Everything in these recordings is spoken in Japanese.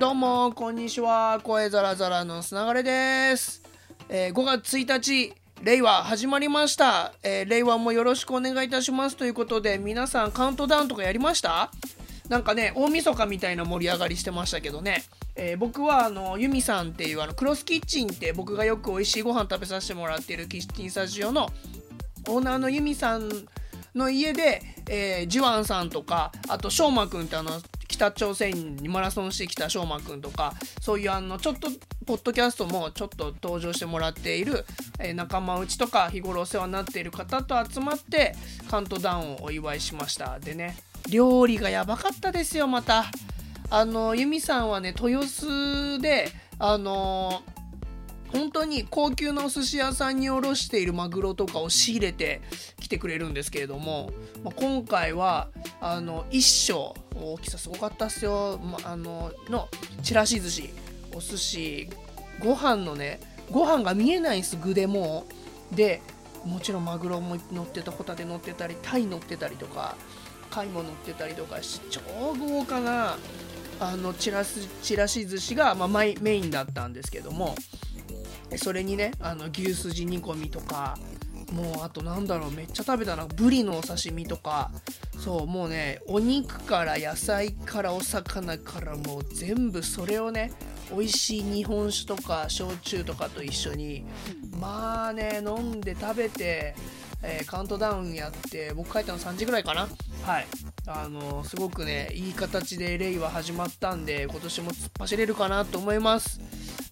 どうもこんにちは。声ザラザラのつながれです、えー5月1日令和始まりました、えー令和もよろしくお願いいたします。ということで皆さんカウントダウンとかやりました？なんかね大晦日みたいな盛り上がりしてましたけどね、えー僕はあのユミさんっていうあのクロスキッチンって僕がよく美味しいご飯食べさせてもらってるキッチンスタジオのオーナーのユミさんの家で、えージュアンさんとかあとしょうまくんってあの北朝鮮にマラソンしてきた翔馬くんとかそういうあのちょっとポッドキャストもちょっと登場してもらっている、えー仲間内とか日頃お世話になっている方と集まってカウントダウンをお祝いしました。でね料理がやばかったですよまた。あの由美さんはね豊洲であの本当に高級なお寿司屋さんに卸しているマグロとかを仕入れてきてくれるんですけれども、まあ、今回はあの一升大きさすごかったっすよ、まあののちらし寿司お寿司ご飯のねご飯が見えないんです具でもうでもちろんマグロも乗ってたホタテ乗ってたりタイ乗ってたりとか貝も乗ってたりとかし超豪華なあのちらすちらし寿司が、まあ、メインだったんですけどもそれにねあの牛すじ煮込みとかもうあとなんだろうめっちゃ食べたなブリのお刺身とかそうもうねお肉から野菜からお魚からもう全部それをね美味しい日本酒とか焼酎とかと一緒にまあね飲んで食べて、えーカウントダウンやって僕帰ったの3時ぐらいかな。はい。あのすごくねいい形で令和始まったんで今年も突っ走れるかなと思います。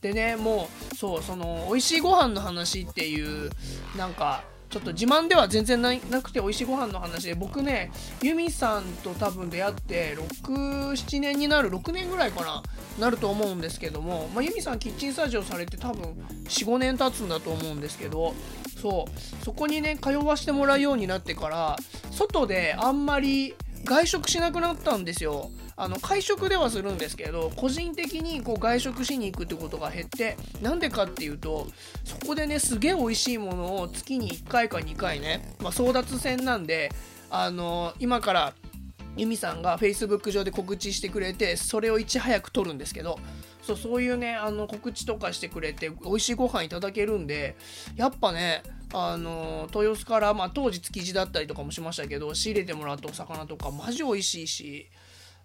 でねもうそうその美味しいご飯の話っていうなんかちょっと自慢では全然ななくて美味しいご飯の話で僕ねユミさんと多分出会って67年になる6年ぐらいかななると思うんですけども、まあ、ユミさんキッチンスタジオされて多分45年経つんだと思うんですけどそうそこにね通わせてもらうようになってから外であんまり外食しなくなったんですよ。あの会食ではするんですけど個人的にこう外食しに行くってことが減ってなんでかっていうとそこでねすげえ美味しいものを月に1回か2回ね、まあ、争奪戦なんであの今から由美さんが Facebook 上で告知してくれてそれをいち早く撮るんですけどそうそういうねあの告知とかしてくれて美味しいご飯いただけるんでやっぱねあの豊洲から、まあ、当時築地だったりとかもしましたけど仕入れてもらったお魚とかマジ美味しいし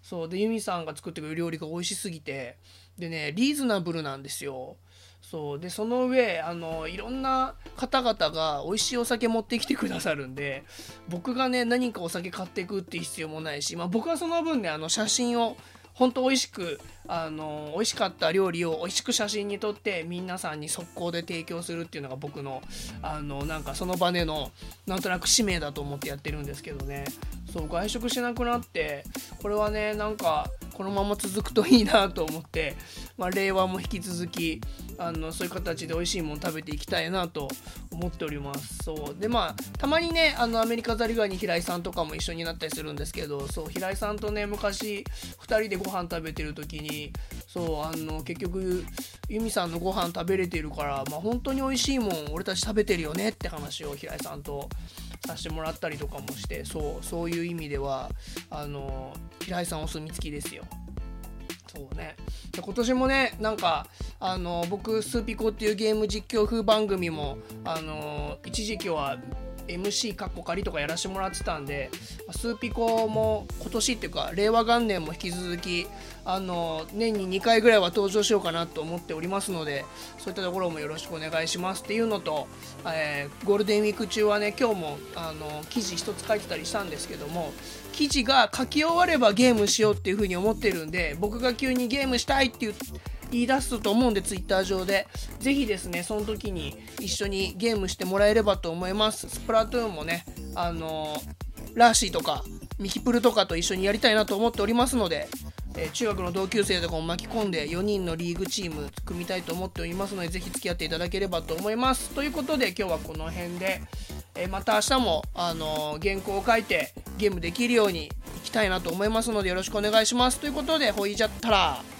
そうで由美さんが作ってくれる料理が美味しすぎてでねリーズナブルなんですよ。そう。でその上あのいろんな方々が美味しいお酒持ってきてくださるんで僕がね何かお酒買っていくっていう必要もないし、まあ、僕はその分ねあの写真を本当美味しくあの美味しかった料理を美味しく写真に撮って皆さんに速攻で提供するっていうのが僕のあのなんかその場でのなんとなく使命だと思ってやってるんですけどね。そう外食しなくなってこれはねなんかこのまま続くといいなと思って、まあ、令和も引き続きあのそういう形で美味しいもの食べていきたいなと思っております。そう。でまあたまにねあのアメリカザリガニ平井さんとかも一緒になったりするんですけどそう平井さんとね昔2人でご飯食べてる時にそうあの結局ユミさんのご飯食べれてるからまあ本当に美味しいもん俺たち食べてるよねって話を平井さんとさせてもらったりとかもしてそうそういう意味ではあの平井さんお墨付きですよ。そうね。で今年もねなんかあの僕スーピコっていうゲーム実況風番組もあの一時期は MC カッコ仮とかやらせてもらってたんでスーピコも今年っていうか令和元年も引き続きあの年に2回ぐらいは登場しようかなと思っておりますのでそういったところもよろしくお願いしますっていうのと、えーゴールデンウィーク中はね今日もあの記事一つ書いてたりしたんですけども記事が書き終わればゲームしようっていうふうに思ってるんで僕が急にゲームしたいっていう言い出すと思うんでツイッター上で。ぜひですねその時に一緒にゲームしてもらえればと思います。スプラトゥーンもねあのラーシーとかミキプルとかと一緒にやりたいなと思っておりますので、えー中学の同級生とかも巻き込んで4人のリーグチーム組みたいと思っておりますのでぜひ付き合っていただければと思います。ということで今日はこの辺で、えーまた明日も、あのー原稿を書いてゲームできるようにいきたいなと思いますのでよろしくお願いします。ということでほいじゃったら。